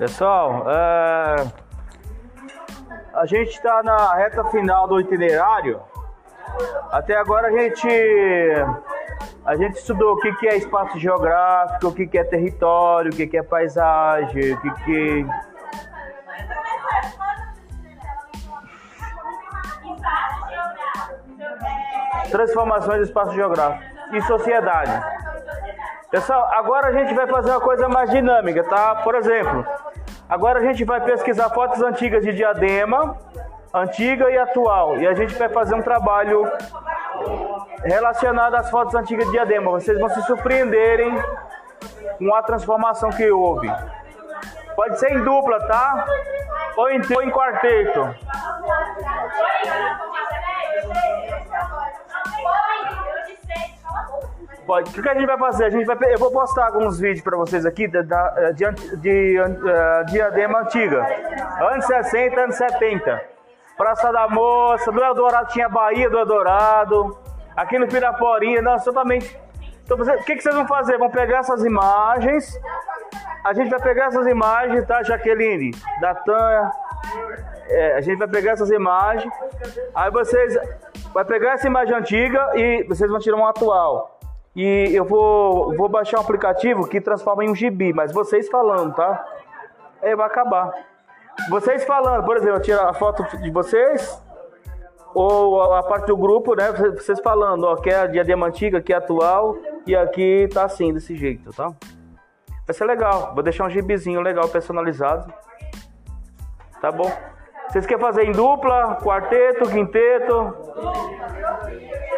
Pessoal, é, a gente está na reta final do itinerário. Até agora a gente a gente estudou o que, que é espaço geográfico, o que, que é território, o que, que é paisagem, o que, que transformações do espaço geográfico e sociedade. Pessoal, agora a gente vai fazer uma coisa mais dinâmica, tá? Por exemplo, agora a gente vai pesquisar fotos antigas de Diadema, antiga e atual, e a gente vai fazer um trabalho relacionado às fotos antigas de Diadema. Vocês vão se surpreenderem com a transformação que houve. Pode ser em dupla, tá? Ou em, ou em quarteto. Pode. O que a gente vai fazer? A gente vai, eu vou postar alguns vídeos para vocês aqui de, de, de, uh, diadema antiga. Anos 60, anos 70. Praça da Moça, do Eldorado tinha Bahia do Eldorado. Aqui no Piraporinha, não, totalmente. Então, o que, que vocês vão fazer? Vão pegar essas imagens. A gente vai pegar essas imagens, tá, Jaqueline? Da Tânia. É, a gente vai pegar essas imagens. Aí vocês vai pegar essa imagem antiga e vocês vão tirar uma atual. E eu vou, vou baixar um aplicativo que transforma em um gibi, mas vocês falando, tá? É, vai acabar. Vocês falando, por exemplo, eu tiro a foto de vocês, ou a parte do grupo, né? Vocês falando, ó, que é a diadema antiga, que é atual, e aqui tá assim, desse jeito, tá? Vai ser legal. Vou deixar um gibizinho legal, personalizado. Tá bom? Vocês querem fazer em dupla, quarteto, quinteto?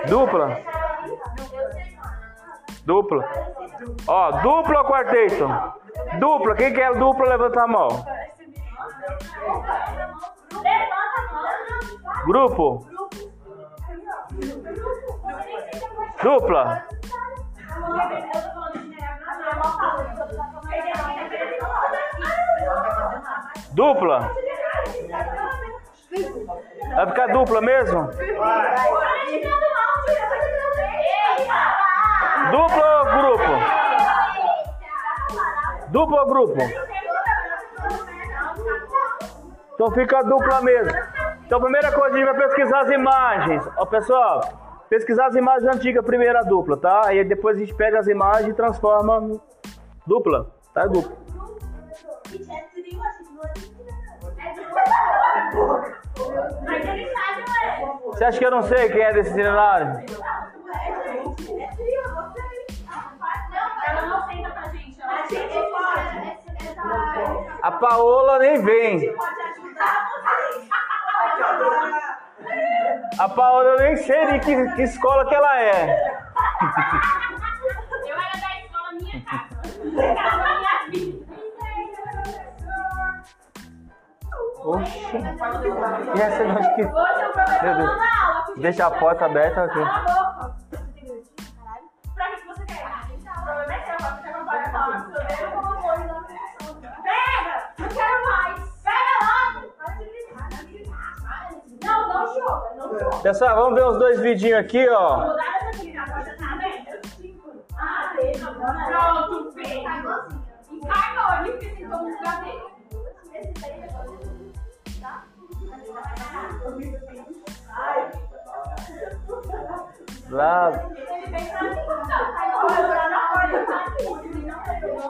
Dupla? Dupla. Ó, dupla ou quarteto? Dupla. Quem quer dupla, levanta a mão. Grupo. Dupla. Dupla. Vai ficar dupla mesmo? Dupla ou grupo? Dupla ou grupo? Então fica dupla mesmo. Então, primeira coisa, a gente vai pesquisar as imagens. Ó, pessoal, pesquisar as imagens antigas, primeira dupla, tá? Aí depois a gente pega as imagens e transforma dupla, tá? Dupla. Você acha que eu não sei quem é desse cenário? A Paola nem vem. A Paola eu nem sei de que, que escola que ela é. Eu era da escola minha casa. minha vida. Oxi. E essa não que. Meu Deus. Deixa a porta aberta aqui. Pessoal, vamos ver os dois vidinhos aqui, ó.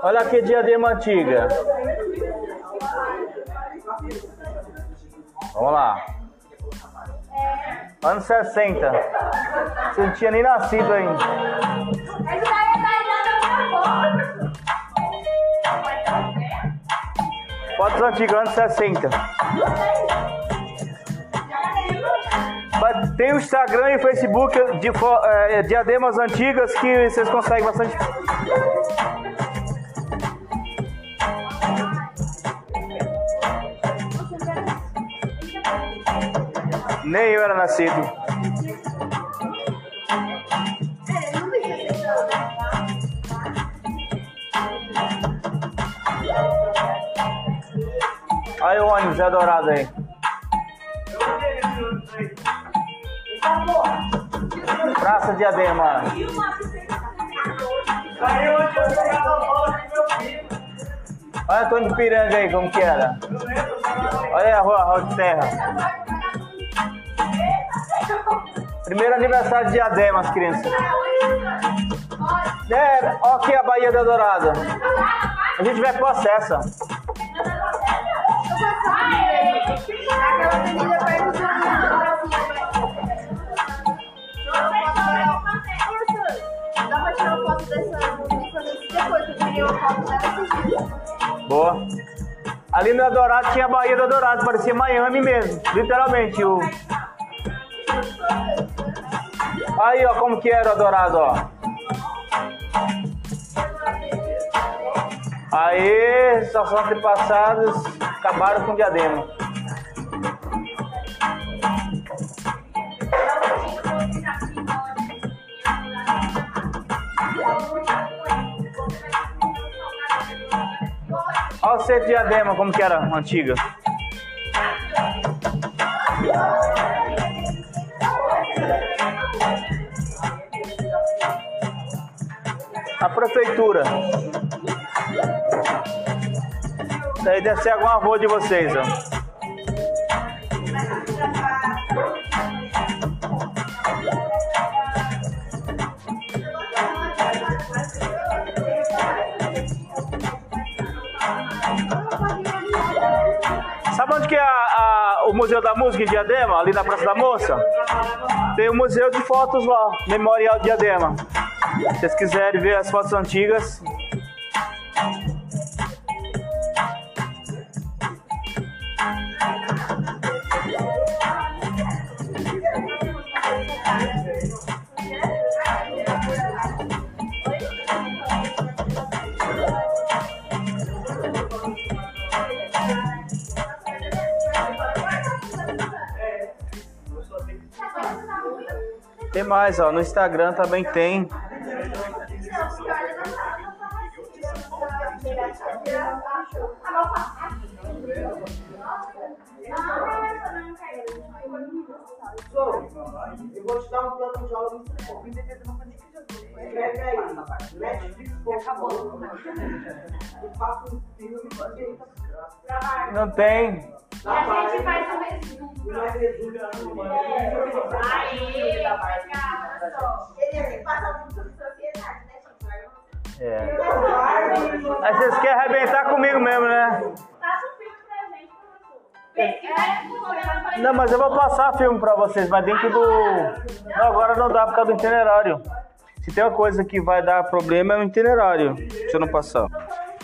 Olha aqui, diadema antiga. Vamos lá. Anos 60. Você não tinha nem nascido ainda. Fotos antigas, anos 60. Mas Tem o Instagram e o Facebook de é, diademas antigas que vocês conseguem bastante. Nem eu era nascido. Olha o ônibus é dourado aí. Praça Diadema. Olha Antônio de Piranga aí, como que era. Olha aí a rua, a rua de terra. Primeiro aniversário de Diadema, as crianças. É, ó aqui a Bahia da Dourada. A gente vai pro acesso. Boa. Ali na Dourado tinha a Bahia da Dourado, parecia Miami mesmo, literalmente. O... Aí, ó, como que era o Dourado, ó. Aí, estações antepassadas acabaram com o diadema. Olha o centro de diadema, como que era antiga. A prefeitura. Isso aí deve ser alguma rua de vocês, ó. Sabe onde que é a- a- o Museu da Música em Diadema? Ali na Praça da Moça? Tem o Museu de Fotos lá, Memorial de Diadema. Se vocês quiserem ver as fotos antigas. Tem mais, ó. No Instagram também tem. Eu vou te dar um plano de aula muito bom. Escreve aí, Netflix acabou. Eu faço um filme que Não tem. E a gente faz o resumo. mais resume Aí, obrigada, só. Ele passa muito É. Aí vocês querem arrebentar comigo mesmo, né? É, Não, mas eu vou passar filme pra vocês, mas dentro do. Não, agora não dá por causa do itinerário. Se tem uma coisa que vai dar problema é o itinerário. Se eu não passar.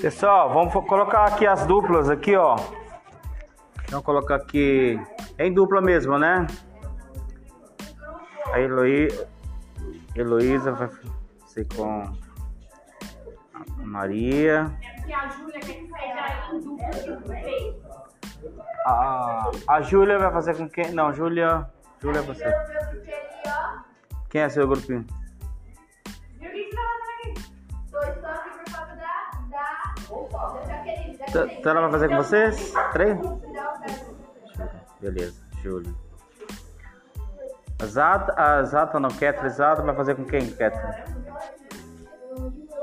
Pessoal, vamos colocar aqui as duplas aqui, ó. Vamos colocar aqui em dupla mesmo, né? A Heloí... Heloísa vai ser com vocês. A, a Júlia vai fazer com quem? Não, Júlia. Júlia vai fazer. Quem é seu grupinho? Você Então ela vai fazer com vocês? Três? Beleza, Júlia. A Zata, a Zata não, Ketra, Zata vai fazer com quem, Ketra?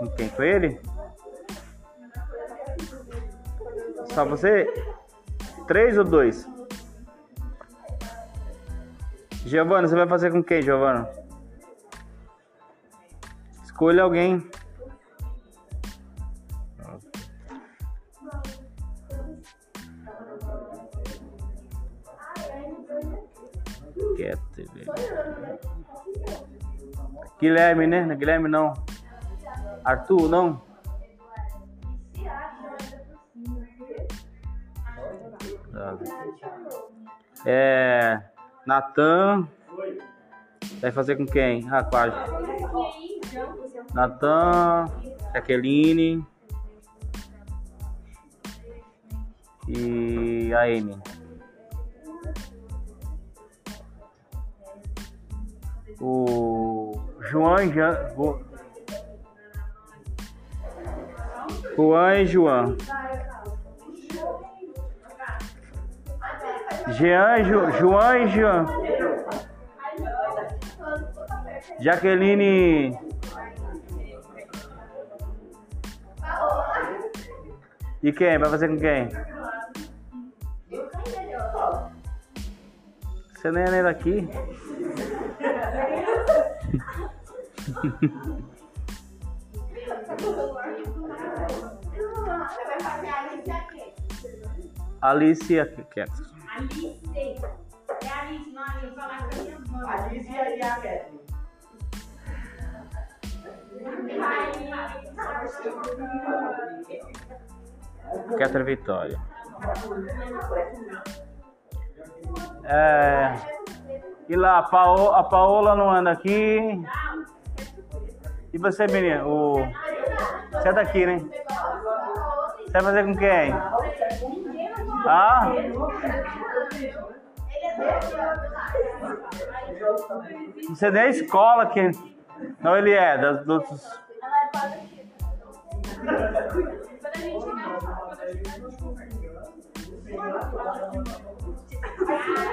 Com quem? Com ele? Só você? Três ou dois? Giovana, você vai fazer com quem, Giovana? Escolha alguém. Guilherme, né? Guilherme não. Arthur, não? É. Natan. Vai fazer com quem? Ah, a Natan, Jaqueline e a Amy. O João Jean. Juan e João. Jean, Ju, João e Jean. Jaqueline E quem? Vai fazer com quem? Você nem é daqui. Você vai fazer a Alice aqui. Alicia quieto. Alice. É Alice, não Alice. Falar com a minha mãe. Alicia e a Kathleen. Ketra Vitória. É, e lá, a, Pao- a Paola não anda aqui. E você, menina? O, você é daqui, né? Vai fazer com quem? Ah? Você nem escola que. Não, ele é, das, outros.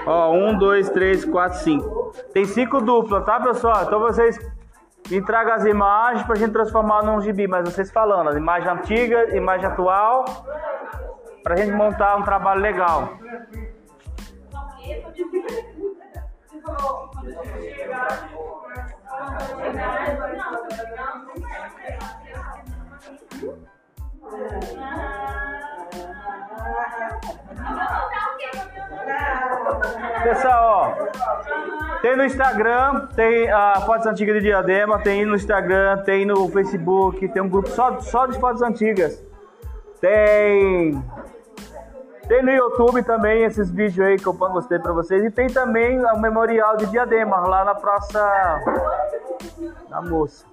Ó, um, dois, três, quatro, cinco. Tem cinco duplas, tá, pessoal? Então vocês me tragam as imagens pra gente transformar num gibi, mas vocês falando, as imagens antigas, imagem atual, pra gente montar um trabalho legal. Tem no Instagram, tem a fotos antigas de Diadema, tem no Instagram, tem no Facebook, tem um grupo só, só de fotos antigas. Tem tem no YouTube também esses vídeos aí que eu mostrei pra vocês. E tem também o memorial de Diadema, lá na Praça da Moça.